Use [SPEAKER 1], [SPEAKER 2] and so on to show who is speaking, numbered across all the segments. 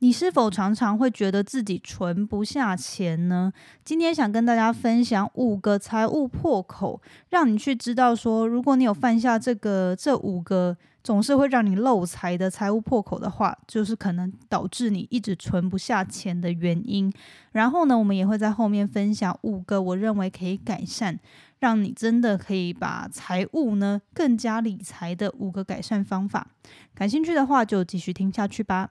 [SPEAKER 1] 你是否常常会觉得自己存不下钱呢？今天想跟大家分享五个财务破口，让你去知道说，如果你有犯下这个这五个总是会让你漏财的财务破口的话，就是可能导致你一直存不下钱的原因。然后呢，我们也会在后面分享五个我认为可以改善，让你真的可以把财务呢更加理财的五个改善方法。感兴趣的话，就继续听下去吧。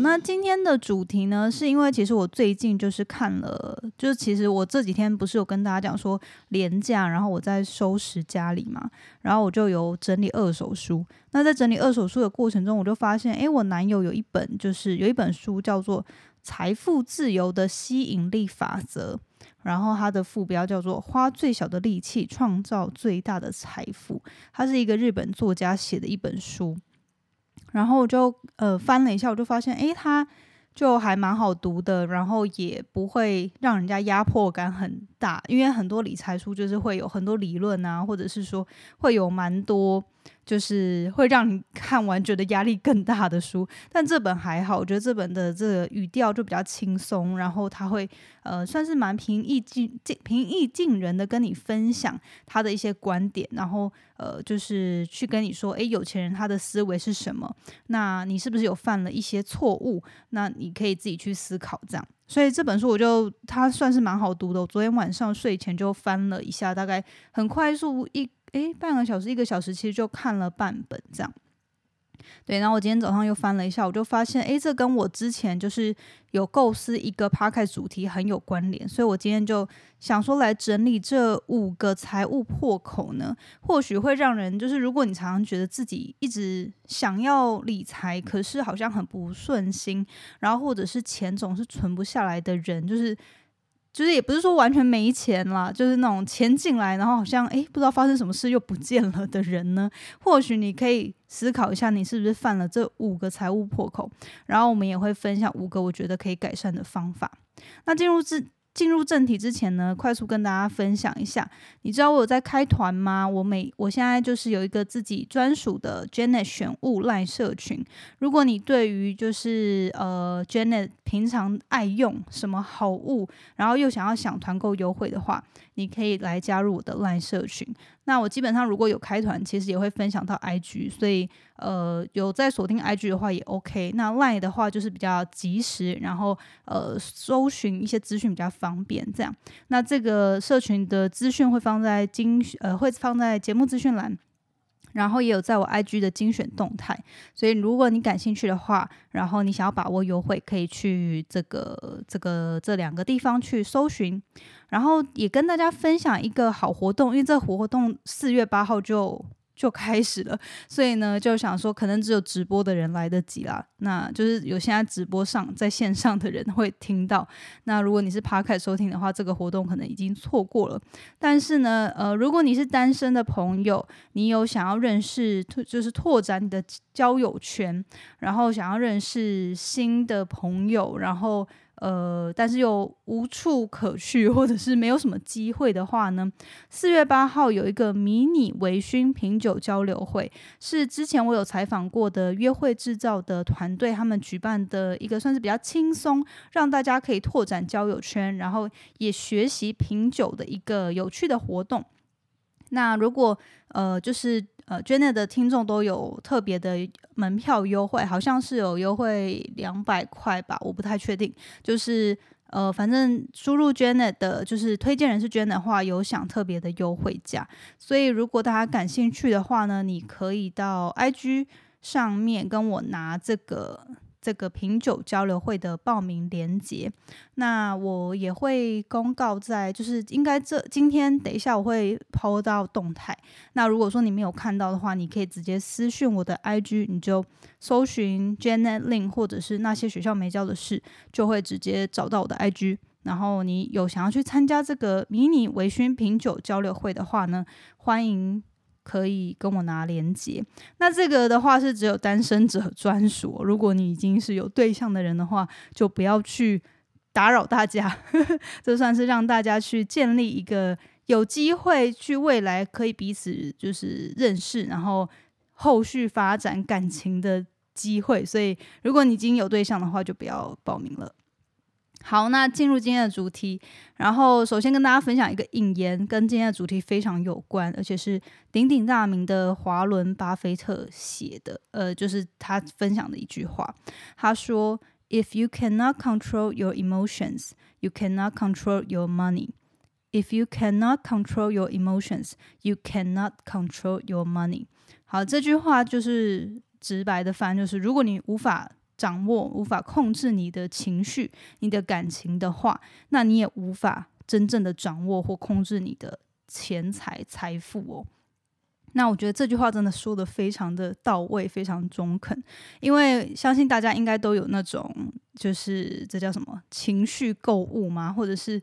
[SPEAKER 1] 那今天的主题呢，是因为其实我最近就是看了，就是其实我这几天不是有跟大家讲说廉价，然后我在收拾家里嘛，然后我就有整理二手书。那在整理二手书的过程中，我就发现，诶，我男友有一本，就是有一本书叫做《财富自由的吸引力法则》，然后它的副标叫做“花最小的力气创造最大的财富”，它是一个日本作家写的一本书。然后我就呃翻了一下，我就发现，哎，它就还蛮好读的，然后也不会让人家压迫感很大，因为很多理财书就是会有很多理论啊，或者是说会有蛮多。就是会让你看完觉得压力更大的书，但这本还好，我觉得这本的这个语调就比较轻松，然后他会呃算是蛮平易近平易近人的跟你分享他的一些观点，然后呃就是去跟你说，诶，有钱人他的思维是什么？那你是不是有犯了一些错误？那你可以自己去思考这样。所以这本书我就它算是蛮好读的，我昨天晚上睡前就翻了一下，大概很快速一。诶，半个小时、一个小时，其实就看了半本这样。对，然后我今天早上又翻了一下，我就发现，诶，这跟我之前就是有构思一个 p a r k 主题很有关联，所以我今天就想说来整理这五个财务破口呢，或许会让人就是，如果你常常觉得自己一直想要理财，可是好像很不顺心，然后或者是钱总是存不下来的人，就是。就是也不是说完全没钱啦，就是那种钱进来，然后好像诶不知道发生什么事又不见了的人呢，或许你可以思考一下，你是不是犯了这五个财务破口，然后我们也会分享五个我觉得可以改善的方法。那进入之。进入正题之前呢，快速跟大家分享一下，你知道我有在开团吗？我每我现在就是有一个自己专属的 Janet 选物赖社群。如果你对于就是呃 Janet 平常爱用什么好物，然后又想要想团购优惠的话，你可以来加入我的赖社群。那我基本上如果有开团，其实也会分享到 IG，所以呃有在锁定 IG 的话也 OK。那 Line 的话就是比较及时，然后呃搜寻一些资讯比较方便这样。那这个社群的资讯会放在精呃会放在节目资讯栏。然后也有在我 IG 的精选动态，所以如果你感兴趣的话，然后你想要把握优惠，可以去这个这个这两个地方去搜寻。然后也跟大家分享一个好活动，因为这活动四月八号就。就开始了，所以呢，就想说可能只有直播的人来得及啦。那就是有现在直播上在线上的人会听到。那如果你是 p 开收听的话，这个活动可能已经错过了。但是呢，呃，如果你是单身的朋友，你有想要认识，就是拓展你的交友圈，然后想要认识新的朋友，然后。呃，但是又无处可去，或者是没有什么机会的话呢？四月八号有一个迷你微醺品酒交流会，是之前我有采访过的约会制造的团队他们举办的一个算是比较轻松，让大家可以拓展交友圈，然后也学习品酒的一个有趣的活动。那如果呃，就是呃，Janet 的听众都有特别的门票优惠，好像是有优惠两百块吧，我不太确定。就是呃，反正输入 Janet 的，就是推荐人是 Janet 的话，有享特别的优惠价。所以如果大家感兴趣的话呢，你可以到 IG 上面跟我拿这个。这个品酒交流会的报名链接，那我也会公告在，就是应该这今天等一下我会抛到动态。那如果说你没有看到的话，你可以直接私讯我的 IG，你就搜寻 Janet Lin 或者是那些学校没教的事，就会直接找到我的 IG。然后你有想要去参加这个迷你微醺品酒交流会的话呢，欢迎。可以跟我拿连接，那这个的话是只有单身者专属。如果你已经是有对象的人的话，就不要去打扰大家。这算是让大家去建立一个有机会去未来可以彼此就是认识，然后后续发展感情的机会。所以，如果你已经有对象的话，就不要报名了。好，那进入今天的主题。然后，首先跟大家分享一个引言，跟今天的主题非常有关，而且是鼎鼎大名的华伦巴菲特写的。呃，就是他分享的一句话，他说：“If you cannot control your emotions, you cannot control your money. If you cannot control your emotions, you cannot control your money。”好，这句话就是直白的翻，就是如果你无法掌握无法控制你的情绪、你的感情的话，那你也无法真正的掌握或控制你的钱财财富哦。那我觉得这句话真的说的非常的到位，非常中肯，因为相信大家应该都有那种，就是这叫什么情绪购物吗？或者是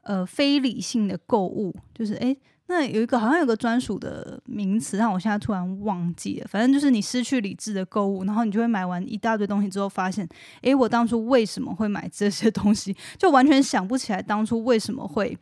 [SPEAKER 1] 呃非理性的购物，就是诶。那有一个好像有个专属的名词，让我现在突然忘记了。反正就是你失去理智的购物，然后你就会买完一大堆东西之后，发现，诶，我当初为什么会买这些东西？就完全想不起来当初为什么会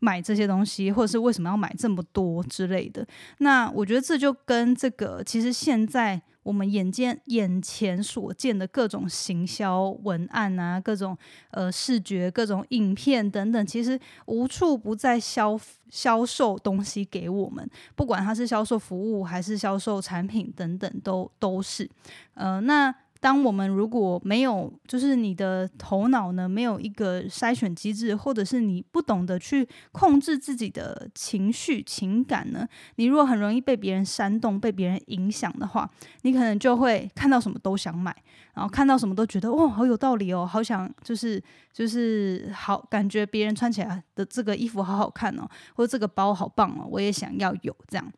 [SPEAKER 1] 买这些东西，或者是为什么要买这么多之类的。那我觉得这就跟这个，其实现在。我们眼见眼前所见的各种行销文案啊，各种呃视觉、各种影片等等，其实无处不在销销售东西给我们，不管它是销售服务还是销售产品等等，都都是呃那。当我们如果没有，就是你的头脑呢，没有一个筛选机制，或者是你不懂得去控制自己的情绪情感呢，你如果很容易被别人煽动、被别人影响的话，你可能就会看到什么都想买，然后看到什么都觉得哇，好有道理哦，好想就是就是好感觉别人穿起来的这个衣服好好看哦，或者这个包好棒哦，我也想要有这样。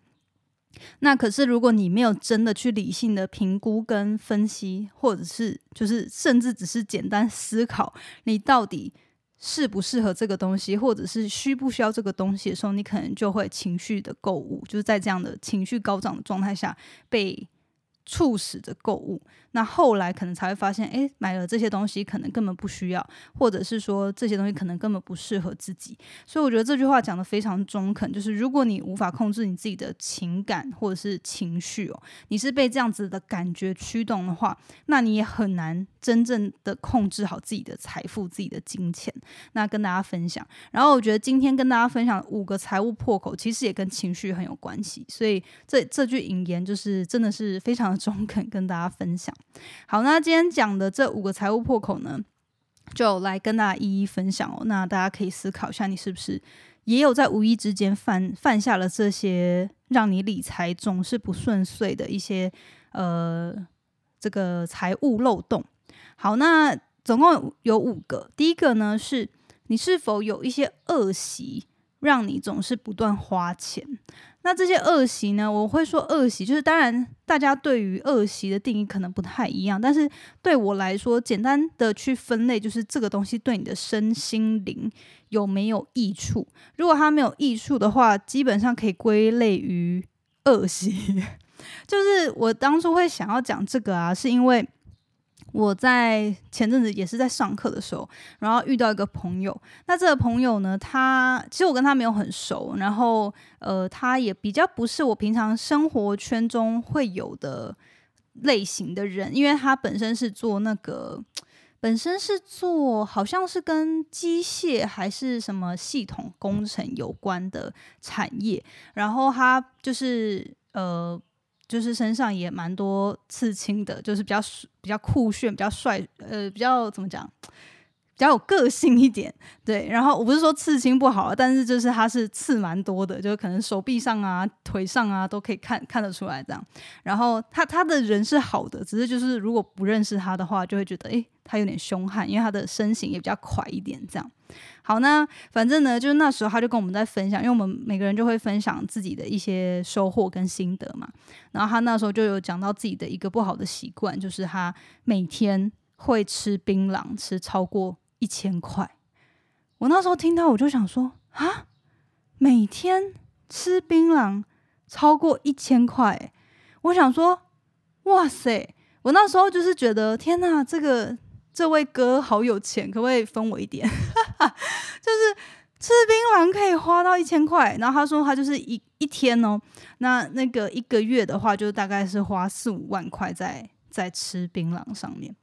[SPEAKER 1] 那可是，如果你没有真的去理性的评估跟分析，或者是就是甚至只是简单思考，你到底适不适合这个东西，或者是需不需要这个东西的时候，你可能就会情绪的购物，就是在这样的情绪高涨的状态下被。促使着购物，那后来可能才会发现，哎，买了这些东西可能根本不需要，或者是说这些东西可能根本不适合自己。所以我觉得这句话讲的非常中肯，就是如果你无法控制你自己的情感或者是情绪哦，你是被这样子的感觉驱动的话，那你也很难真正的控制好自己的财富、自己的金钱。那跟大家分享，然后我觉得今天跟大家分享五个财务破口，其实也跟情绪很有关系。所以这这句引言就是真的是非常的。中肯跟大家分享。好，那今天讲的这五个财务破口呢，就来跟大家一一分享哦。那大家可以思考一下，你是不是也有在无意之间犯犯下了这些让你理财总是不顺遂的一些呃这个财务漏洞？好，那总共有五个。第一个呢，是你是否有一些恶习，让你总是不断花钱？那这些恶习呢？我会说恶习，就是当然大家对于恶习的定义可能不太一样，但是对我来说，简单的去分类，就是这个东西对你的身心灵有没有益处。如果它没有益处的话，基本上可以归类于恶习。就是我当初会想要讲这个啊，是因为。我在前阵子也是在上课的时候，然后遇到一个朋友。那这个朋友呢，他其实我跟他没有很熟，然后呃，他也比较不是我平常生活圈中会有的类型的人，因为他本身是做那个，本身是做好像是跟机械还是什么系统工程有关的产业，然后他就是呃。就是身上也蛮多刺青的，就是比较比较酷炫、比较帅，呃，比较怎么讲，比较有个性一点，对。然后我不是说刺青不好，但是就是他是刺蛮多的，就是可能手臂上啊、腿上啊都可以看看得出来这样。然后他他的人是好的，只是就是如果不认识他的话，就会觉得诶，他有点凶悍，因为他的身形也比较快一点这样。好，那反正呢，就是那时候他就跟我们在分享，因为我们每个人就会分享自己的一些收获跟心得嘛。然后他那时候就有讲到自己的一个不好的习惯，就是他每天会吃槟榔，吃超过一千块。我那时候听到，我就想说啊，每天吃槟榔超过一千块，我想说，哇塞！我那时候就是觉得，天哪，这个。这位哥好有钱，可不可以分我一点？就是吃槟榔可以花到一千块，然后他说他就是一一天哦，那那个一个月的话，就大概是花四五万块在在吃槟榔上面。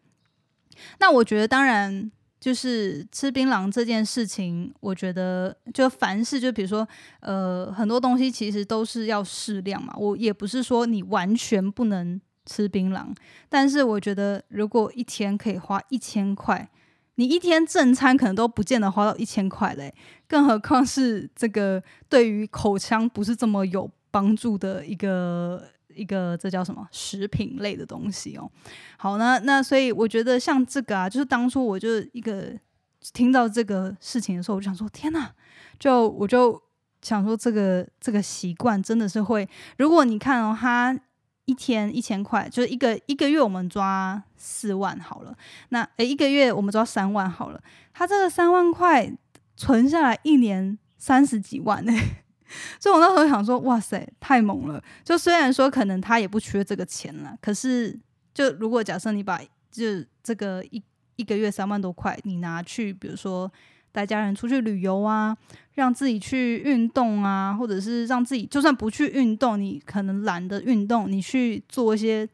[SPEAKER 1] 那我觉得，当然就是吃槟榔这件事情，我觉得就凡事就比如说，呃，很多东西其实都是要适量嘛。我也不是说你完全不能。吃槟榔，但是我觉得如果一天可以花一千块，你一天正餐可能都不见得花到一千块嘞，更何况是这个对于口腔不是这么有帮助的一个一个这叫什么食品类的东西哦。好，呢那所以我觉得像这个啊，就是当初我就一个听到这个事情的时候，我就想说天哪，就我就想说这个这个习惯真的是会，如果你看哦，他。一天一千块，就是一个一个月我们抓四万好了。那诶，一个月我们抓三万好了。他这个三万块存下来，一年三十几万呢。所以我那时候想说，哇塞，太猛了！就虽然说可能他也不缺这个钱了，可是就如果假设你把就这个一一个月三万多块，你拿去比如说。带家人出去旅游啊，让自己去运动啊，或者是让自己就算不去运动，你可能懒得运动，你去做一些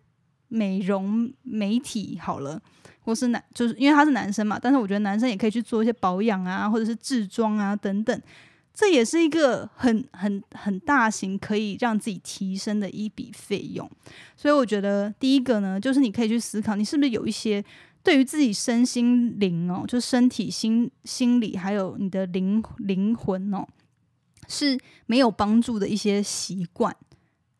[SPEAKER 1] 美容美体好了，或是男就是因为他是男生嘛，但是我觉得男生也可以去做一些保养啊，或者是制装啊等等，这也是一个很很很大型可以让自己提升的一笔费用。所以我觉得第一个呢，就是你可以去思考，你是不是有一些。对于自己身心灵哦，就身体、心、心理，还有你的灵灵魂哦，是没有帮助的一些习惯。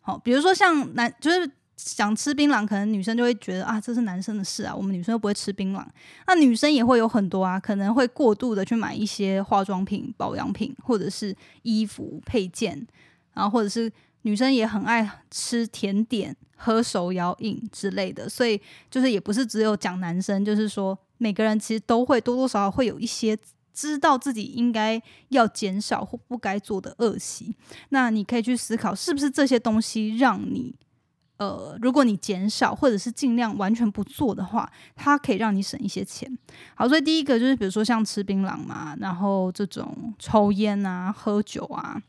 [SPEAKER 1] 好，比如说像男，就是想吃槟榔，可能女生就会觉得啊，这是男生的事啊，我们女生又不会吃槟榔。那女生也会有很多啊，可能会过度的去买一些化妆品、保养品，或者是衣服配件，然后或者是。女生也很爱吃甜点、喝手摇饮之类的，所以就是也不是只有讲男生，就是说每个人其实都会多多少少会有一些知道自己应该要减少或不该做的恶习。那你可以去思考，是不是这些东西让你呃，如果你减少或者是尽量完全不做的话，它可以让你省一些钱。好，所以第一个就是比如说像吃槟榔嘛，然后这种抽烟啊、喝酒啊。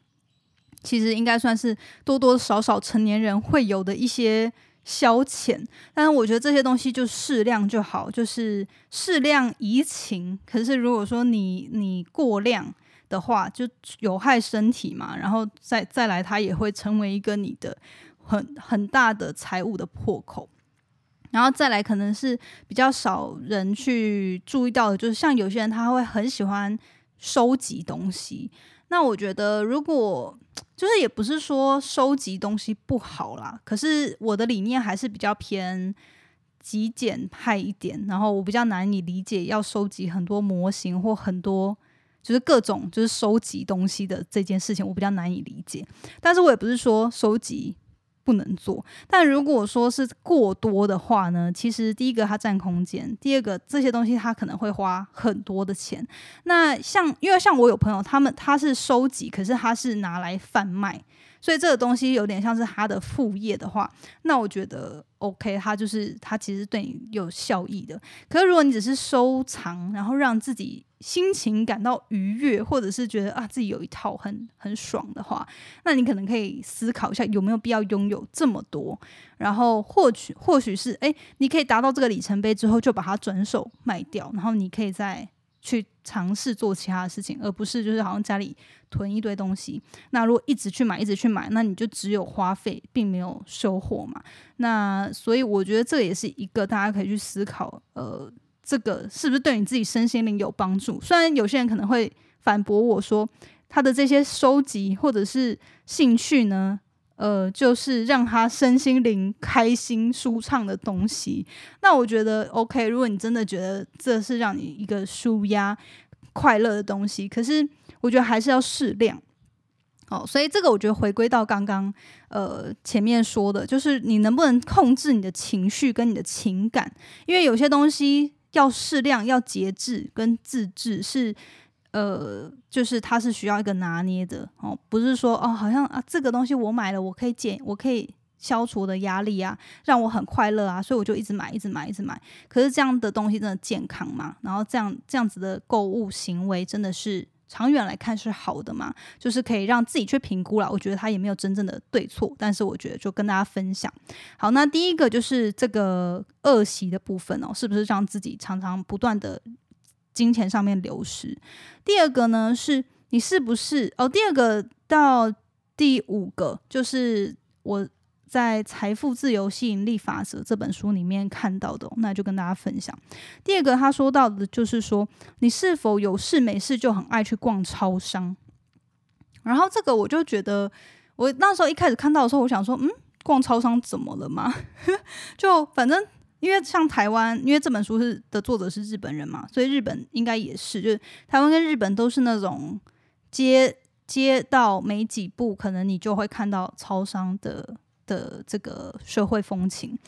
[SPEAKER 1] 其实应该算是多多少少成年人会有的一些消遣，但是我觉得这些东西就适量就好，就是适量怡情。可是如果说你你过量的话，就有害身体嘛，然后再再来，它也会成为一个你的很很大的财务的破口。然后再来，可能是比较少人去注意到的，就是像有些人他会很喜欢收集东西。那我觉得，如果就是也不是说收集东西不好啦，可是我的理念还是比较偏极简派一点，然后我比较难以理解要收集很多模型或很多就是各种就是收集东西的这件事情，我比较难以理解。但是我也不是说收集。不能做，但如果说是过多的话呢？其实第一个它占空间，第二个这些东西它可能会花很多的钱。那像因为像我有朋友，他们他是收集，可是他是拿来贩卖，所以这个东西有点像是他的副业的话，那我觉得 OK，他就是他其实对你有效益的。可是如果你只是收藏，然后让自己。心情感到愉悦，或者是觉得啊自己有一套很很爽的话，那你可能可以思考一下有没有必要拥有这么多，然后或许或许是哎，你可以达到这个里程碑之后就把它转手卖掉，然后你可以再去尝试做其他的事情，而不是就是好像家里囤一堆东西。那如果一直去买，一直去买，那你就只有花费，并没有收获嘛。那所以我觉得这也是一个大家可以去思考，呃。这个是不是对你自己身心灵有帮助？虽然有些人可能会反驳我说，他的这些收集或者是兴趣呢，呃，就是让他身心灵开心舒畅的东西。那我觉得 OK，如果你真的觉得这是让你一个舒压快乐的东西，可是我觉得还是要适量。哦，所以这个我觉得回归到刚刚呃前面说的，就是你能不能控制你的情绪跟你的情感，因为有些东西要适量、要节制跟自制，是呃，就是它是需要一个拿捏的哦，不是说哦，好像啊这个东西我买了，我可以减，我可以消除的压力啊，让我很快乐啊，所以我就一直买、一直买、一直买。可是这样的东西真的健康吗？然后这样这样子的购物行为真的是？长远来看是好的吗，就是可以让自己去评估了。我觉得他也没有真正的对错，但是我觉得就跟大家分享。好，那第一个就是这个恶习的部分哦，是不是让自己常常不断的金钱上面流失？第二个呢，是你是不是哦？第二个到第五个就是我。在《财富自由吸引力法则》这本书里面看到的，那就跟大家分享。第二个，他说到的就是说，你是否有事没事就很爱去逛超商？然后这个我就觉得，我那时候一开始看到的时候，我想说，嗯，逛超商怎么了吗？就反正因为像台湾，因为这本书是的作者是日本人嘛，所以日本应该也是，就是台湾跟日本都是那种街街道没几步，可能你就会看到超商的。的这个社会风情，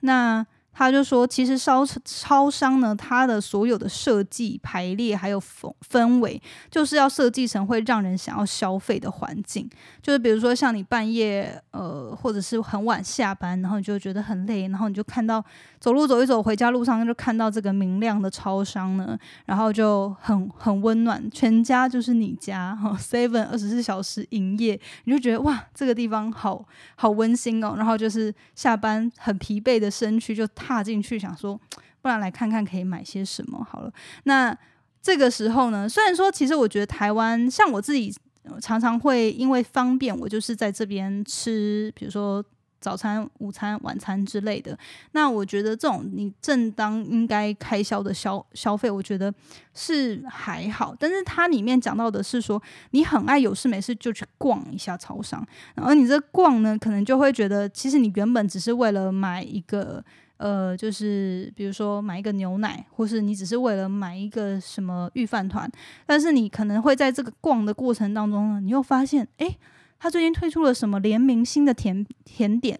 [SPEAKER 1] 那。他就说，其实超超商呢，它的所有的设计排列还有氛氛围，就是要设计成会让人想要消费的环境。就是比如说，像你半夜呃，或者是很晚下班，然后你就觉得很累，然后你就看到走路走一走回家路上就看到这个明亮的超商呢，然后就很很温暖，全家就是你家哈，seven 二十四小时营业，你就觉得哇，这个地方好好温馨哦。然后就是下班很疲惫的身躯就。踏进去，想说，不然来看看可以买些什么好了。那这个时候呢，虽然说，其实我觉得台湾像我自己常常会因为方便，我就是在这边吃，比如说早餐、午餐、晚餐之类的。那我觉得这种你正当应该开销的消消费，我觉得是还好。但是它里面讲到的是说，你很爱有事没事就去逛一下超商，然后你这逛呢，可能就会觉得，其实你原本只是为了买一个。呃，就是比如说买一个牛奶，或是你只是为了买一个什么御饭团，但是你可能会在这个逛的过程当中呢，你又发现，诶，他最近推出了什么联名新的甜甜点，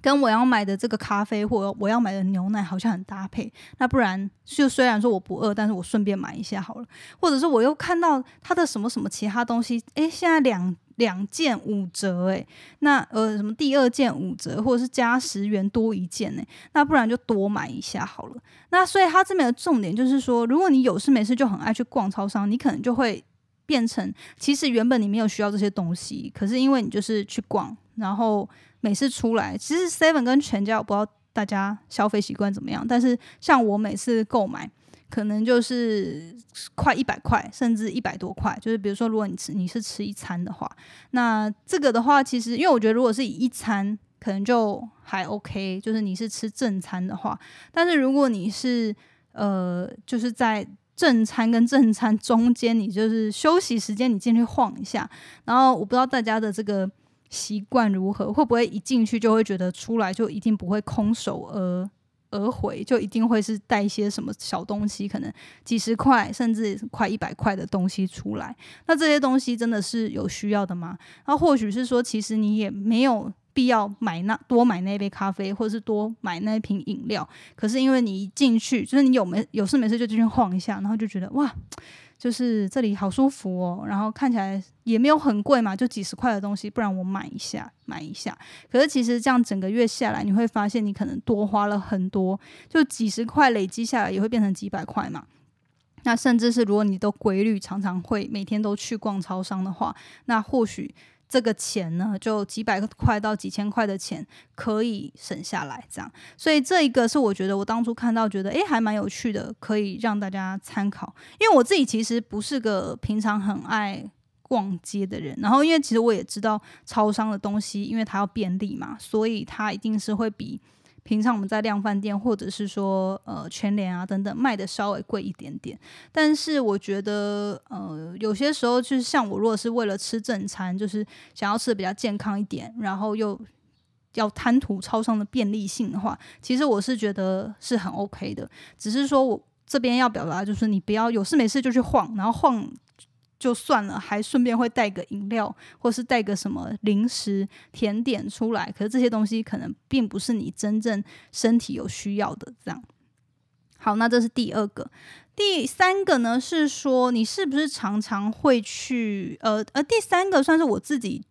[SPEAKER 1] 跟我要买的这个咖啡或我要买的牛奶好像很搭配。那不然就虽然说我不饿，但是我顺便买一下好了。或者是我又看到他的什么什么其他东西，诶，现在两。两件五折，诶，那呃什么第二件五折，或者是加十元多一件，呢？那不然就多买一下好了。那所以它这边的重点就是说，如果你有事没事就很爱去逛超商，你可能就会变成，其实原本你没有需要这些东西，可是因为你就是去逛，然后每次出来，其实 Seven 跟全家我不知道大家消费习惯怎么样，但是像我每次购买。可能就是快一百块，甚至一百多块。就是比如说，如果你吃你是吃一餐的话，那这个的话，其实因为我觉得，如果是以一餐，可能就还 OK。就是你是吃正餐的话，但是如果你是呃，就是在正餐跟正餐中间，你就是休息时间，你进去晃一下。然后我不知道大家的这个习惯如何，会不会一进去就会觉得出来就一定不会空手而。而回就一定会是带一些什么小东西，可能几十块甚至快一百块的东西出来。那这些东西真的是有需要的吗？那或许是说，其实你也没有必要买那多买那杯咖啡，或者是多买那瓶饮料。可是因为你一进去，就是你有没有事没事就进去晃一下，然后就觉得哇。就是这里好舒服哦，然后看起来也没有很贵嘛，就几十块的东西，不然我买一下，买一下。可是其实这样整个月下来，你会发现你可能多花了很多，就几十块累积下来也会变成几百块嘛。那甚至是如果你都规律常常会每天都去逛超商的话，那或许。这个钱呢，就几百块到几千块的钱可以省下来，这样。所以这一个是我觉得我当初看到觉得诶还蛮有趣的，可以让大家参考。因为我自己其实不是个平常很爱逛街的人，然后因为其实我也知道超商的东西，因为它要便利嘛，所以它一定是会比。平常我们在量饭店或者是说呃全联啊等等卖的稍微贵一点点。但是我觉得呃有些时候就是像我如果是为了吃正餐，就是想要吃的比较健康一点，然后又要贪图超商的便利性的话，其实我是觉得是很 OK 的。只是说我这边要表达就是你不要有事没事就去晃，然后晃。就算了，还顺便会带个饮料，或是带个什么零食、甜点出来。可是这些东西可能并不是你真正身体有需要的。这样，好，那这是第二个。第三个呢是说，你是不是常常会去？呃呃，第三个算是我自己。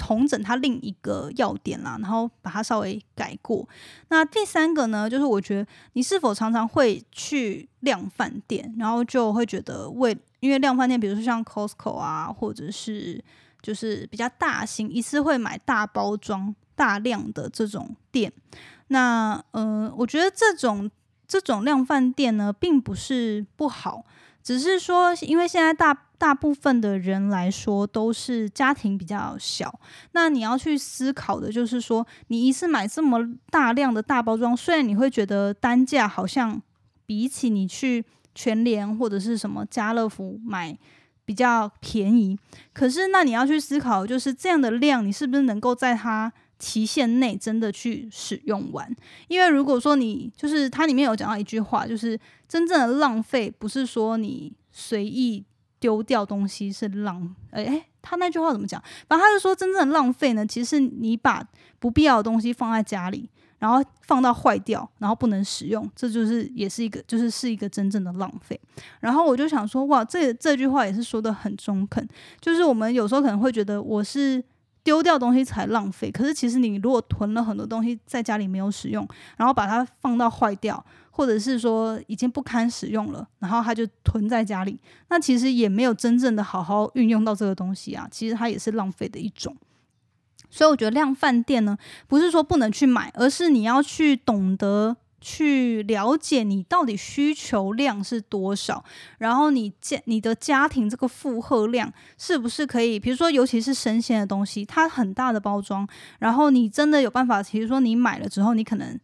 [SPEAKER 1] 同整它另一个要点啦，然后把它稍微改过。那第三个呢，就是我觉得你是否常常会去量饭店，然后就会觉得为因为量饭店，比如说像 Costco 啊，或者是就是比较大型，一次会买大包装、大量的这种店。那呃，我觉得这种这种量饭店呢，并不是不好，只是说因为现在大。大部分的人来说都是家庭比较小，那你要去思考的就是说，你一次买这么大量的大包装，虽然你会觉得单价好像比起你去全联或者是什么家乐福买比较便宜，可是那你要去思考，就是这样的量，你是不是能够在它期限内真的去使用完？因为如果说你就是它里面有讲到一句话，就是真正的浪费不是说你随意。丢掉东西是浪，哎哎，他那句话怎么讲？反正他就说，真正的浪费呢，其实你把不必要的东西放在家里，然后放到坏掉，然后不能使用，这就是也是一个，就是是一个真正的浪费。然后我就想说，哇，这这句话也是说的很中肯，就是我们有时候可能会觉得我是丢掉东西才浪费，可是其实你如果囤了很多东西在家里没有使用，然后把它放到坏掉。或者是说已经不堪使用了，然后它就囤在家里，那其实也没有真正的好好运用到这个东西啊，其实它也是浪费的一种。所以我觉得量饭店呢，不是说不能去买，而是你要去懂得去了解你到底需求量是多少，然后你家你的家庭这个负荷量是不是可以，比如说尤其是生鲜的东西，它很大的包装，然后你真的有办法，其实说你买了之后，你可能。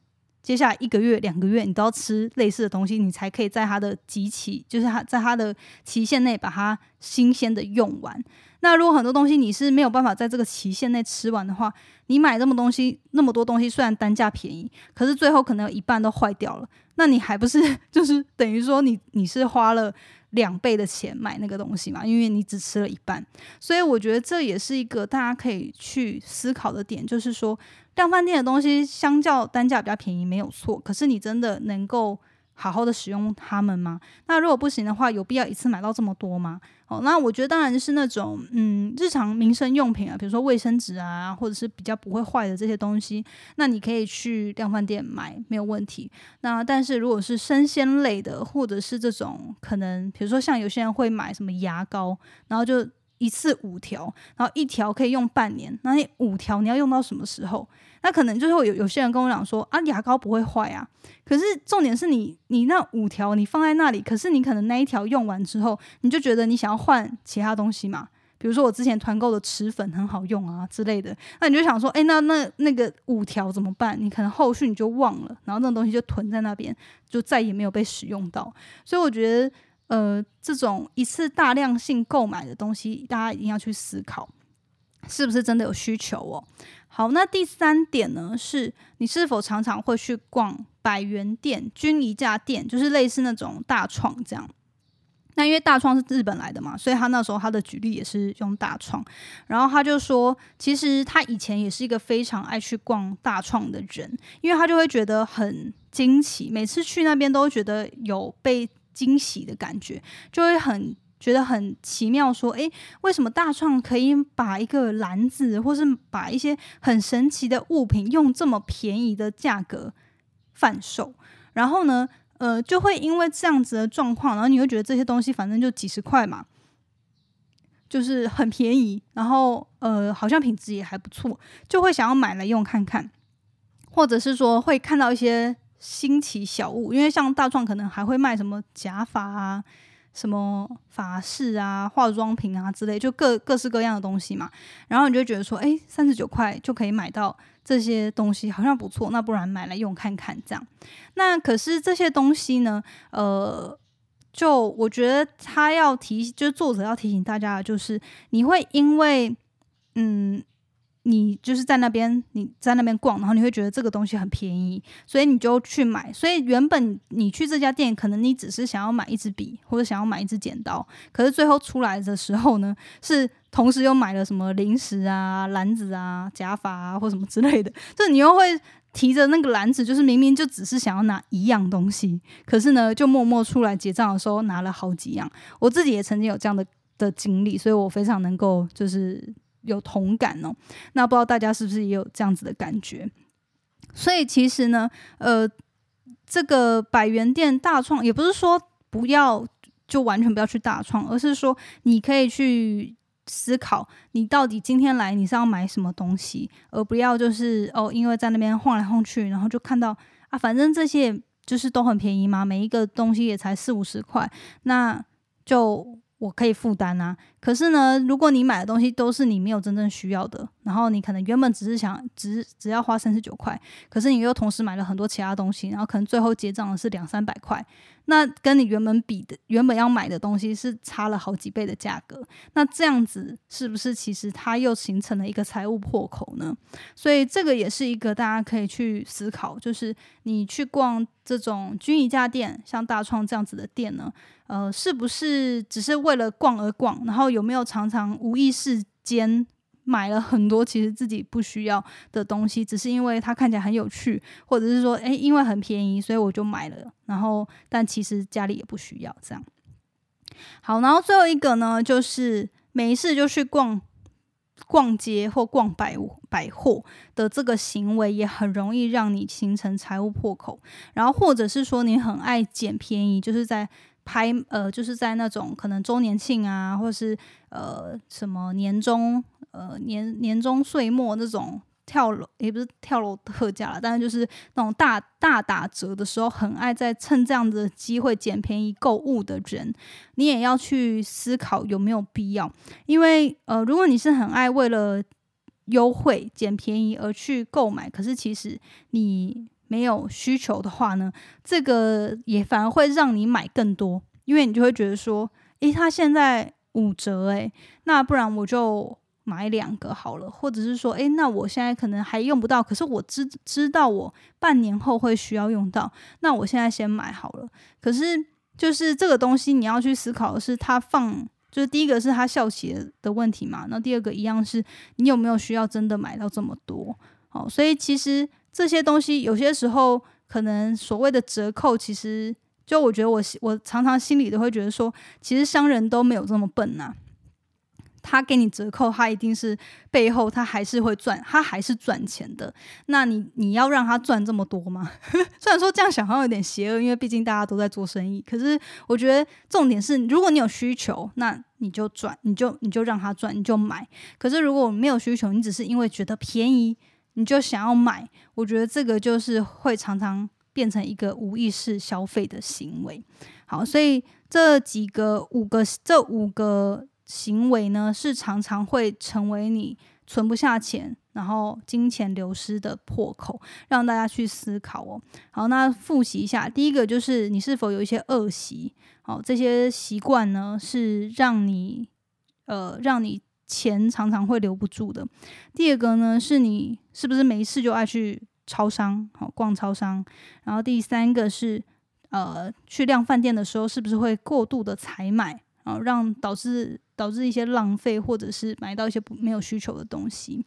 [SPEAKER 1] 接下来一个月、两个月，你都要吃类似的东西，你才可以在它的集期，就是它在它的期限内把它新鲜的用完。那如果很多东西你是没有办法在这个期限内吃完的话，你买这么东西那么多东西，虽然单价便宜，可是最后可能有一半都坏掉了，那你还不是就是等于说你你是花了两倍的钱买那个东西嘛？因为你只吃了一半，所以我觉得这也是一个大家可以去思考的点，就是说。量饭店的东西相较单价比较便宜，没有错。可是你真的能够好好的使用它们吗？那如果不行的话，有必要一次买到这么多吗？哦，那我觉得当然是那种嗯日常民生用品啊，比如说卫生纸啊，或者是比较不会坏的这些东西，那你可以去量饭店买没有问题。那但是如果是生鲜类的，或者是这种可能，比如说像有些人会买什么牙膏，然后就。一次五条，然后一条可以用半年，那你五条你要用到什么时候？那可能就会有有些人跟我讲说啊，牙膏不会坏啊。可是重点是你你那五条你放在那里，可是你可能那一条用完之后，你就觉得你想要换其他东西嘛？比如说我之前团购的齿粉很好用啊之类的，那你就想说，哎，那那那个五条怎么办？你可能后续你就忘了，然后那种东西就囤在那边，就再也没有被使用到。所以我觉得。呃，这种一次大量性购买的东西，大家一定要去思考，是不是真的有需求哦？好，那第三点呢，是你是否常常会去逛百元店、均一价店，就是类似那种大创这样。那因为大创是日本来的嘛，所以他那时候他的举例也是用大创，然后他就说，其实他以前也是一个非常爱去逛大创的人，因为他就会觉得很惊奇，每次去那边都觉得有被。惊喜的感觉，就会很觉得很奇妙。说，诶，为什么大创可以把一个篮子，或是把一些很神奇的物品，用这么便宜的价格贩售？然后呢，呃，就会因为这样子的状况，然后你会觉得这些东西反正就几十块嘛，就是很便宜，然后呃，好像品质也还不错，就会想要买来用看看，或者是说会看到一些。新奇小物，因为像大创可能还会卖什么假发啊、什么法式啊、化妆品啊之类，就各各式各样的东西嘛。然后你就觉得说，哎，三十九块就可以买到这些东西好像不错，那不然买来用看看这样。那可是这些东西呢，呃，就我觉得他要提，就是作者要提醒大家的，就是你会因为嗯。你就是在那边，你在那边逛，然后你会觉得这个东西很便宜，所以你就去买。所以原本你去这家店，可能你只是想要买一支笔或者想要买一支剪刀，可是最后出来的时候呢，是同时又买了什么零食啊、篮子啊、假发啊或什么之类的。就你又会提着那个篮子，就是明明就只是想要拿一样东西，可是呢，就默默出来结账的时候拿了好几样。我自己也曾经有这样的的经历，所以我非常能够就是。有同感哦，那不知道大家是不是也有这样子的感觉？所以其实呢，呃，这个百元店大创也不是说不要就完全不要去大创，而是说你可以去思考，你到底今天来你是要买什么东西，而不要就是哦，因为在那边晃来晃去，然后就看到啊，反正这些就是都很便宜嘛，每一个东西也才四五十块，那就。我可以负担啊，可是呢，如果你买的东西都是你没有真正需要的，然后你可能原本只是想只只要花三十九块，可是你又同时买了很多其他东西，然后可能最后结账的是两三百块。那跟你原本比的，原本要买的东西是差了好几倍的价格，那这样子是不是其实它又形成了一个财务破口呢？所以这个也是一个大家可以去思考，就是你去逛这种均宜价店，像大创这样子的店呢，呃，是不是只是为了逛而逛，然后有没有常常无意识间？买了很多其实自己不需要的东西，只是因为它看起来很有趣，或者是说，诶，因为很便宜，所以我就买了。然后，但其实家里也不需要这样。好，然后最后一个呢，就是没事就去逛逛街或逛百百货的这个行为，也很容易让你形成财务破口。然后，或者是说你很爱捡便宜，就是在。拍呃，就是在那种可能周年庆啊，或是呃什么年终呃年年终岁末那种跳楼也不是跳楼特价了，但是就是那种大大打折的时候，很爱在趁这样的机会捡便宜购物的人，你也要去思考有没有必要。因为呃，如果你是很爱为了优惠捡便宜而去购买，可是其实你。没有需求的话呢，这个也反而会让你买更多，因为你就会觉得说，诶，它现在五折，诶，那不然我就买两个好了，或者是说，诶，那我现在可能还用不到，可是我知知道我半年后会需要用到，那我现在先买好了。可是就是这个东西你要去思考的是，它放就是第一个是它效期的问题嘛，那第二个一样是你有没有需要真的买到这么多，好，所以其实。这些东西有些时候可能所谓的折扣，其实就我觉得我我常常心里都会觉得说，其实商人都没有这么笨呐。他给你折扣，他一定是背后他还是会赚，他还是赚钱的。那你你要让他赚这么多吗？虽然说这样想好像有点邪恶，因为毕竟大家都在做生意。可是我觉得重点是，如果你有需求，那你就赚，你就你就让他赚，你就买。可是如果没有需求，你只是因为觉得便宜。你就想要买，我觉得这个就是会常常变成一个无意识消费的行为。好，所以这几个五个这五个行为呢，是常常会成为你存不下钱，然后金钱流失的破口，让大家去思考哦。好，那复习一下，第一个就是你是否有一些恶习？好，这些习惯呢是让你呃让你。钱常常会留不住的。第二个呢，是你是不是没事就爱去超商，好逛超商？然后第三个是，呃，去量饭店的时候，是不是会过度的采买，然后让导致导致一些浪费，或者是买到一些没有需求的东西？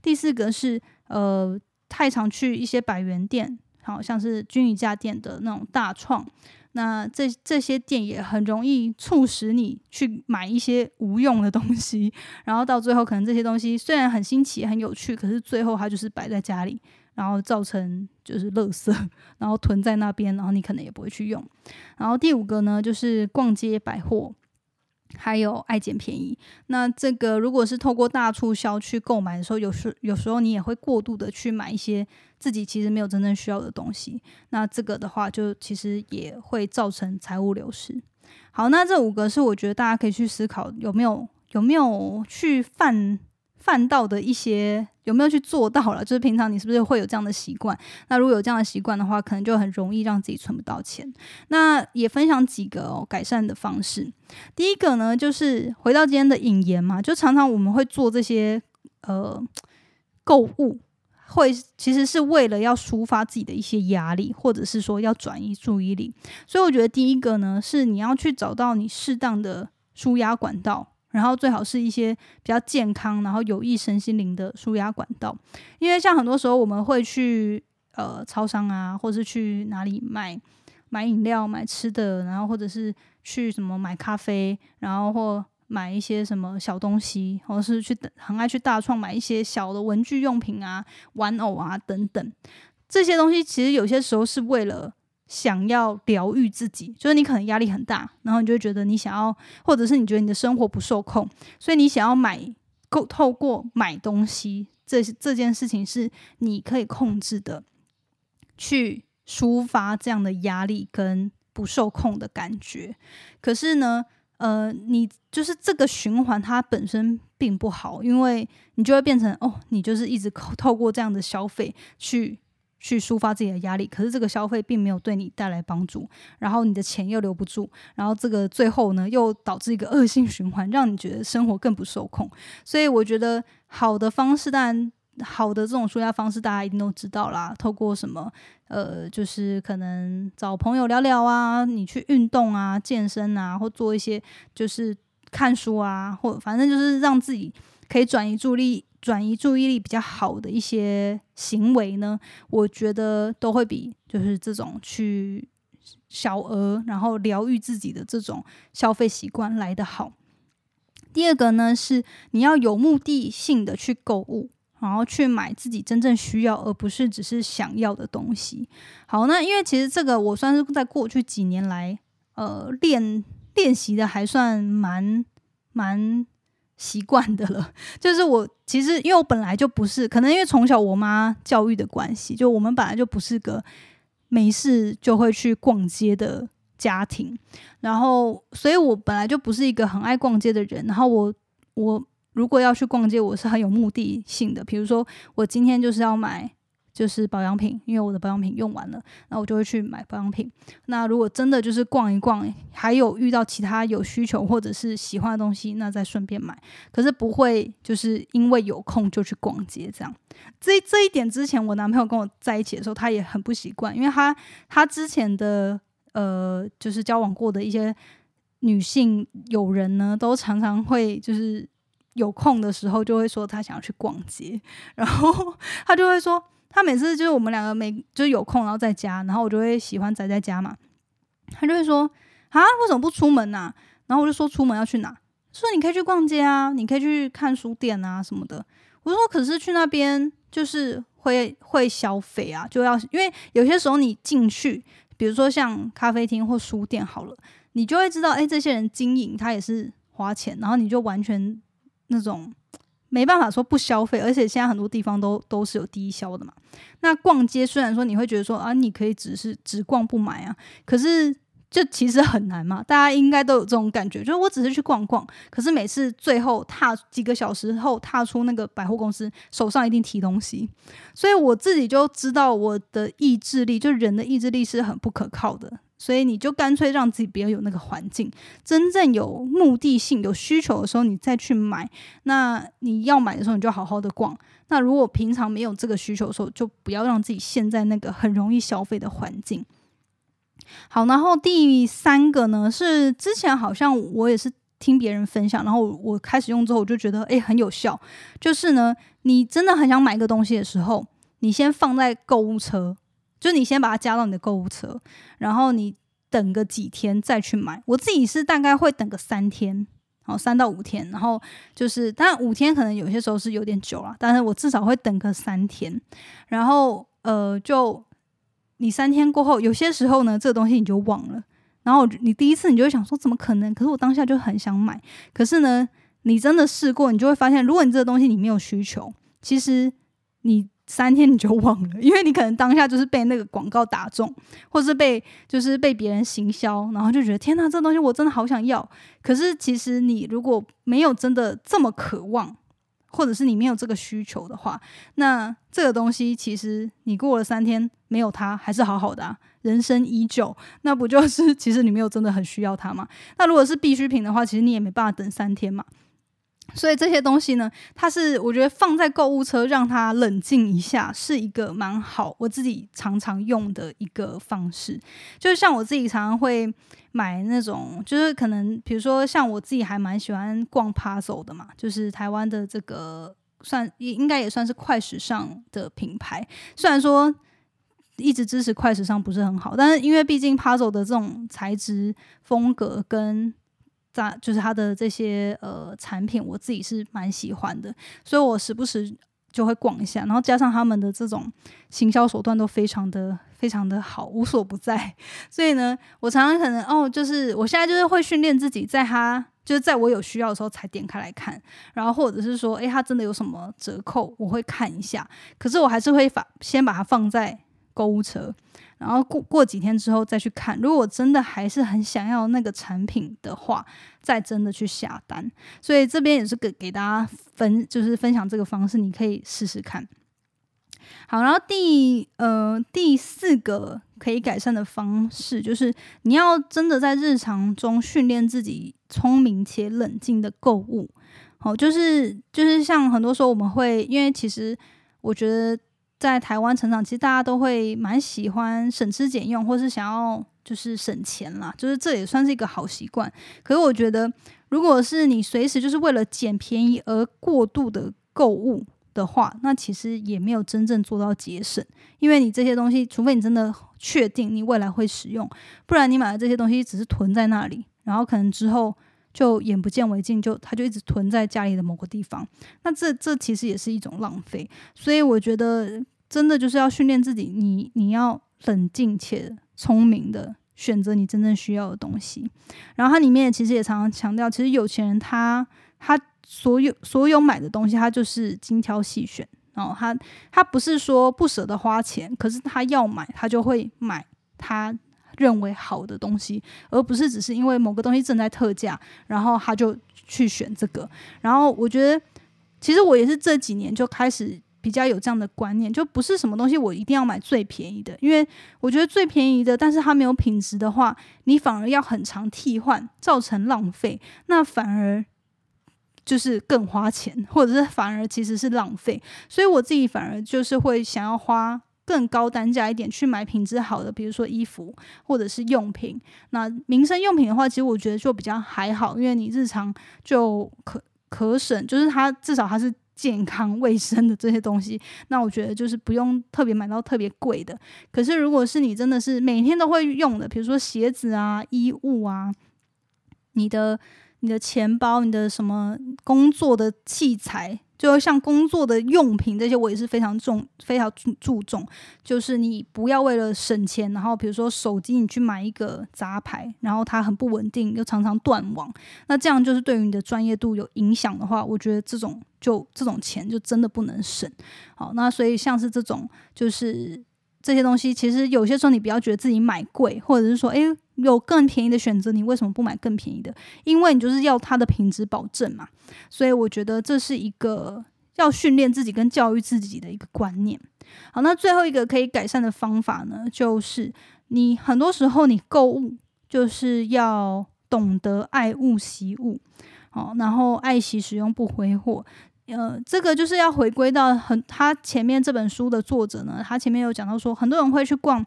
[SPEAKER 1] 第四个是，呃，太常去一些百元店，好像是均宜家店的那种大创。那这这些店也很容易促使你去买一些无用的东西，然后到最后可能这些东西虽然很新奇很有趣，可是最后它就是摆在家里，然后造成就是垃圾，然后囤在那边，然后你可能也不会去用。然后第五个呢，就是逛街百货。还有爱捡便宜，那这个如果是透过大促销去购买的时候，有时有时候你也会过度的去买一些自己其实没有真正需要的东西，那这个的话就其实也会造成财务流失。好，那这五个是我觉得大家可以去思考有没有有没有去犯犯到的一些有没有去做到了？就是平常你是不是会有这样的习惯？那如果有这样的习惯的话，可能就很容易让自己存不到钱。那也分享几个哦改善的方式。第一个呢，就是回到今天的引言嘛，就常常我们会做这些呃购物，会其实是为了要抒发自己的一些压力，或者是说要转移注意力。所以我觉得第一个呢，是你要去找到你适当的舒压管道。然后最好是一些比较健康，然后有益身心灵的舒压管道，因为像很多时候我们会去呃超商啊，或者是去哪里买买饮料、买吃的，然后或者是去什么买咖啡，然后或买一些什么小东西，或者是去很爱去大创买一些小的文具用品啊、玩偶啊等等，这些东西其实有些时候是为了。想要疗愈自己，就是你可能压力很大，然后你就会觉得你想要，或者是你觉得你的生活不受控，所以你想要买，够透过买东西这这件事情是你可以控制的，去抒发这样的压力跟不受控的感觉。可是呢，呃，你就是这个循环它本身并不好，因为你就会变成哦，你就是一直透透过这样的消费去。去抒发自己的压力，可是这个消费并没有对你带来帮助，然后你的钱又留不住，然后这个最后呢又导致一个恶性循环，让你觉得生活更不受控。所以我觉得好的方式，当然好的这种舒压方式，大家一定都知道啦。透过什么呃，就是可能找朋友聊聊啊，你去运动啊、健身啊，或做一些就是看书啊，或反正就是让自己可以转移注意力。转移注意力比较好的一些行为呢，我觉得都会比就是这种去小额然后疗愈自己的这种消费习惯来得好。第二个呢，是你要有目的性的去购物，然后去买自己真正需要，而不是只是想要的东西。好，那因为其实这个我算是在过去几年来，呃，练练习的还算蛮蛮。习惯的了，就是我其实因为我本来就不是，可能因为从小我妈教育的关系，就我们本来就不是个没事就会去逛街的家庭，然后所以我本来就不是一个很爱逛街的人，然后我我如果要去逛街，我是很有目的性的，比如说我今天就是要买。就是保养品，因为我的保养品用完了，那我就会去买保养品。那如果真的就是逛一逛，还有遇到其他有需求或者是喜欢的东西，那再顺便买。可是不会就是因为有空就去逛街这样。这这一点之前我男朋友跟我在一起的时候，他也很不习惯，因为他他之前的呃就是交往过的一些女性友人呢，都常常会就是有空的时候就会说他想要去逛街，然后他就会说。他每次就是我们两个每就有空然后在家，然后我就会喜欢宅在家嘛。他就会说啊，为什么不出门呢？然后我就说出门要去哪？说你可以去逛街啊，你可以去看书店啊什么的。我说可是去那边就是会会消费啊，就要因为有些时候你进去，比如说像咖啡厅或书店好了，你就会知道，哎，这些人经营他也是花钱，然后你就完全那种。没办法说不消费，而且现在很多地方都都是有低消的嘛。那逛街虽然说你会觉得说啊，你可以只是只逛不买啊，可是这其实很难嘛。大家应该都有这种感觉，就是我只是去逛逛，可是每次最后踏几个小时后踏出那个百货公司，手上一定提东西。所以我自己就知道我的意志力，就人的意志力是很不可靠的。所以你就干脆让自己不要有那个环境，真正有目的性、有需求的时候，你再去买。那你要买的时候，你就好好的逛。那如果平常没有这个需求的时候，就不要让自己陷在那个很容易消费的环境。好，然后第三个呢，是之前好像我也是听别人分享，然后我开始用之后，我就觉得诶很有效。就是呢，你真的很想买一个东西的时候，你先放在购物车。就你先把它加到你的购物车，然后你等个几天再去买。我自己是大概会等个三天，好三到五天，然后就是，但五天可能有些时候是有点久了，但是我至少会等个三天。然后呃，就你三天过后，有些时候呢，这个东西你就忘了。然后你第一次你就会想说，怎么可能？可是我当下就很想买。可是呢，你真的试过，你就会发现，如果你这个东西你没有需求，其实你。三天你就忘了，因为你可能当下就是被那个广告打中，或是被就是被别人行销，然后就觉得天哪，这东西我真的好想要。可是其实你如果没有真的这么渴望，或者是你没有这个需求的话，那这个东西其实你过了三天没有它还是好好的，人生依旧，那不就是其实你没有真的很需要它吗？那如果是必需品的话，其实你也没办法等三天嘛。所以这些东西呢，它是我觉得放在购物车让它冷静一下，是一个蛮好，我自己常常用的一个方式。就是像我自己常常会买那种，就是可能比如说像我自己还蛮喜欢逛 Puzzle 的嘛，就是台湾的这个算应该也算是快时尚的品牌。虽然说一直支持快时尚不是很好，但是因为毕竟 Puzzle 的这种材质风格跟在就是它的这些呃产品，我自己是蛮喜欢的，所以我时不时就会逛一下，然后加上他们的这种行销手段都非常的非常的好，无所不在。所以呢，我常常可能哦，就是我现在就是会训练自己，在它就是在我有需要的时候才点开来看，然后或者是说，诶，它真的有什么折扣，我会看一下。可是我还是会把先把它放在购物车。然后过过几天之后再去看，如果真的还是很想要那个产品的话，再真的去下单。所以这边也是给给大家分，就是分享这个方式，你可以试试看。好，然后第呃第四个可以改善的方式，就是你要真的在日常中训练自己聪明且冷静的购物。好，就是就是像很多时候我们会，因为其实我觉得。在台湾成长，其实大家都会蛮喜欢省吃俭用，或是想要就是省钱啦，就是这也算是一个好习惯。可是我觉得，如果是你随时就是为了捡便宜而过度的购物的话，那其实也没有真正做到节省，因为你这些东西，除非你真的确定你未来会使用，不然你买的这些东西只是囤在那里，然后可能之后。就眼不见为净，就它就一直囤在家里的某个地方。那这这其实也是一种浪费。所以我觉得真的就是要训练自己，你你要冷静且聪明的选择你真正需要的东西。然后它里面其实也常常强调，其实有钱人他他所有所有买的东西，他就是精挑细选。然后他他不是说不舍得花钱，可是他要买，他就会买他。认为好的东西，而不是只是因为某个东西正在特价，然后他就去选这个。然后我觉得，其实我也是这几年就开始比较有这样的观念，就不是什么东西我一定要买最便宜的，因为我觉得最便宜的，但是它没有品质的话，你反而要很长替换，造成浪费，那反而就是更花钱，或者是反而其实是浪费。所以我自己反而就是会想要花。更高单价一点去买品质好的，比如说衣服或者是用品。那民生用品的话，其实我觉得就比较还好，因为你日常就可可省，就是它至少它是健康卫生的这些东西。那我觉得就是不用特别买到特别贵的。可是如果是你真的是每天都会用的，比如说鞋子啊、衣物啊，你的你的钱包、你的什么工作的器材。就像工作的用品这些，我也是非常重、非常注注重。就是你不要为了省钱，然后比如说手机，你去买一个杂牌，然后它很不稳定，又常常断网，那这样就是对于你的专业度有影响的话，我觉得这种就这种钱就真的不能省。好，那所以像是这种，就是这些东西，其实有些时候你不要觉得自己买贵，或者是说，诶。有更便宜的选择，你为什么不买更便宜的？因为你就是要它的品质保证嘛。所以我觉得这是一个要训练自己跟教育自己的一个观念。好，那最后一个可以改善的方法呢，就是你很多时候你购物就是要懂得爱物惜物，好，然后爱惜使用不挥霍。呃，这个就是要回归到很他前面这本书的作者呢，他前面有讲到说，很多人会去逛。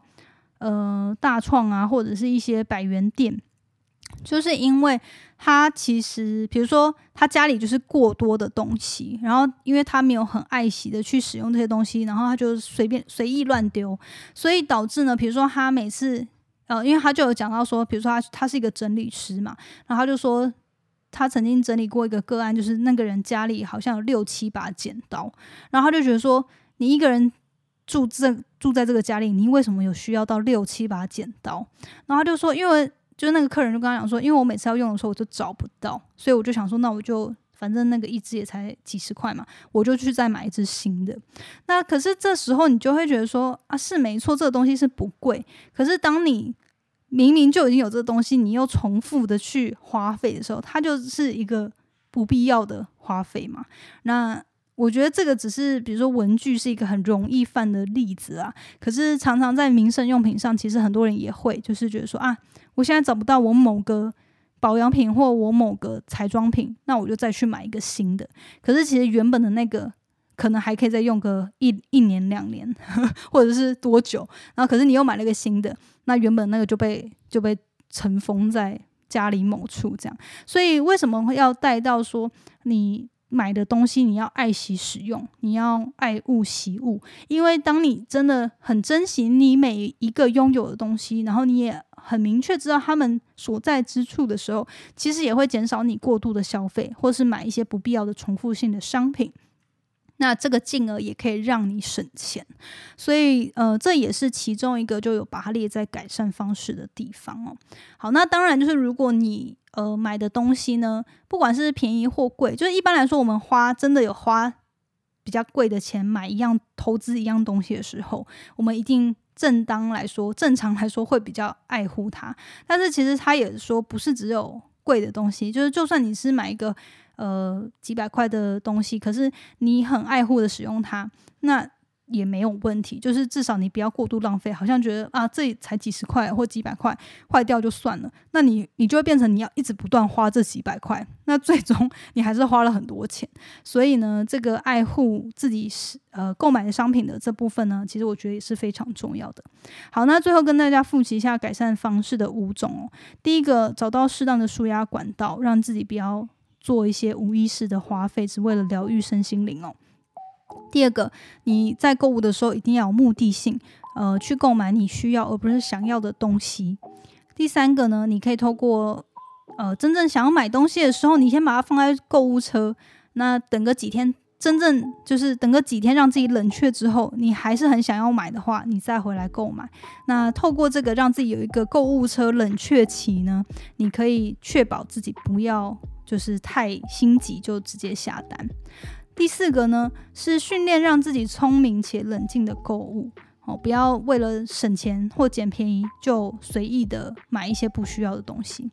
[SPEAKER 1] 呃，大创啊，或者是一些百元店，就是因为他其实，比如说他家里就是过多的东西，然后因为他没有很爱惜的去使用这些东西，然后他就随便随意乱丢，所以导致呢，比如说他每次，呃，因为他就有讲到说，比如说他他是一个整理师嘛，然后他就说他曾经整理过一个个案，就是那个人家里好像有六七把剪刀，然后他就觉得说，你一个人。住这住在这个家里，你为什么有需要到六七把剪刀？然后他就说，因为就是那个客人就跟他讲说，因为我每次要用的时候我就找不到，所以我就想说，那我就反正那个一只也才几十块嘛，我就去再买一只新的。那可是这时候你就会觉得说，啊，是没错，这个东西是不贵。可是当你明明就已经有这个东西，你又重复的去花费的时候，它就是一个不必要的花费嘛。那我觉得这个只是比如说文具是一个很容易犯的例子啊，可是常常在民生用品上，其实很多人也会就是觉得说啊，我现在找不到我某个保养品或我某个彩妆品，那我就再去买一个新的。可是其实原本的那个可能还可以再用个一一年两年，或者是多久，然后可是你又买了一个新的，那原本那个就被就被尘封在家里某处这样。所以为什么要带到说你？买的东西你要爱惜使用，你要爱物惜物，因为当你真的很珍惜你每一个拥有的东西，然后你也很明确知道他们所在之处的时候，其实也会减少你过度的消费，或是买一些不必要的重复性的商品。那这个进而也可以让你省钱，所以呃，这也是其中一个就有把它列在改善方式的地方哦。好，那当然就是如果你呃买的东西呢，不管是便宜或贵，就是一般来说我们花真的有花比较贵的钱买一样投资一样东西的时候，我们一定正当来说正常来说会比较爱护它。但是其实他也说不是只有贵的东西，就是就算你是买一个。呃，几百块的东西，可是你很爱护的使用它，那也没有问题。就是至少你不要过度浪费，好像觉得啊，这才几十块或几百块，坏掉就算了。那你你就会变成你要一直不断花这几百块，那最终你还是花了很多钱。所以呢，这个爱护自己是呃购买的商品的这部分呢，其实我觉得也是非常重要的。好，那最后跟大家复习一下改善方式的五种哦。第一个，找到适当的舒压管道，让自己不要。做一些无意识的花费，只为了疗愈身心灵哦。第二个，你在购物的时候一定要有目的性，呃，去购买你需要而不是想要的东西。第三个呢，你可以透过呃真正想要买东西的时候，你先把它放在购物车，那等个几天，真正就是等个几天让自己冷却之后，你还是很想要买的话，你再回来购买。那透过这个让自己有一个购物车冷却期呢，你可以确保自己不要。就是太心急就直接下单。第四个呢是训练让自己聪明且冷静的购物哦，不要为了省钱或捡便宜就随意的买一些不需要的东西。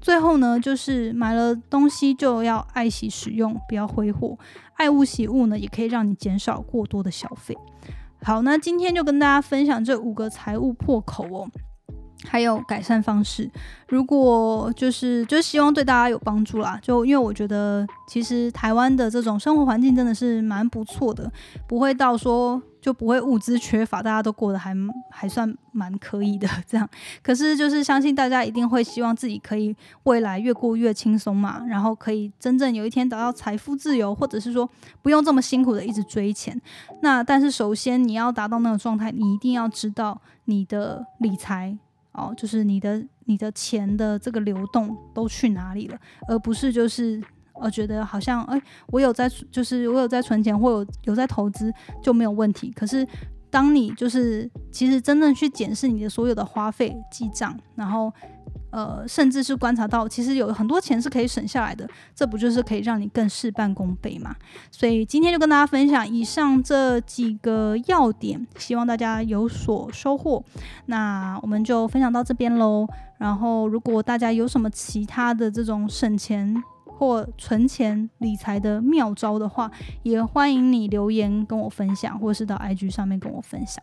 [SPEAKER 1] 最后呢就是买了东西就要爱惜使用，不要挥霍。爱物惜物呢也可以让你减少过多的消费。好，那今天就跟大家分享这五个财务破口哦。还有改善方式，如果就是就希望对大家有帮助啦。就因为我觉得，其实台湾的这种生活环境真的是蛮不错的，不会到说就不会物资缺乏，大家都过得还还算蛮可以的这样。可是就是相信大家一定会希望自己可以未来越过越轻松嘛，然后可以真正有一天达到财富自由，或者是说不用这么辛苦的一直追钱。那但是首先你要达到那个状态，你一定要知道你的理财。哦，就是你的你的钱的这个流动都去哪里了，而不是就是呃觉得好像哎，我有在就是我有在存钱或有有在投资就没有问题。可是当你就是其实真正去检视你的所有的花费记账，然后。呃，甚至是观察到，其实有很多钱是可以省下来的，这不就是可以让你更事半功倍嘛？所以今天就跟大家分享以上这几个要点，希望大家有所收获。那我们就分享到这边喽。然后，如果大家有什么其他的这种省钱或存钱理财的妙招的话，也欢迎你留言跟我分享，或是到 IG 上面跟我分享。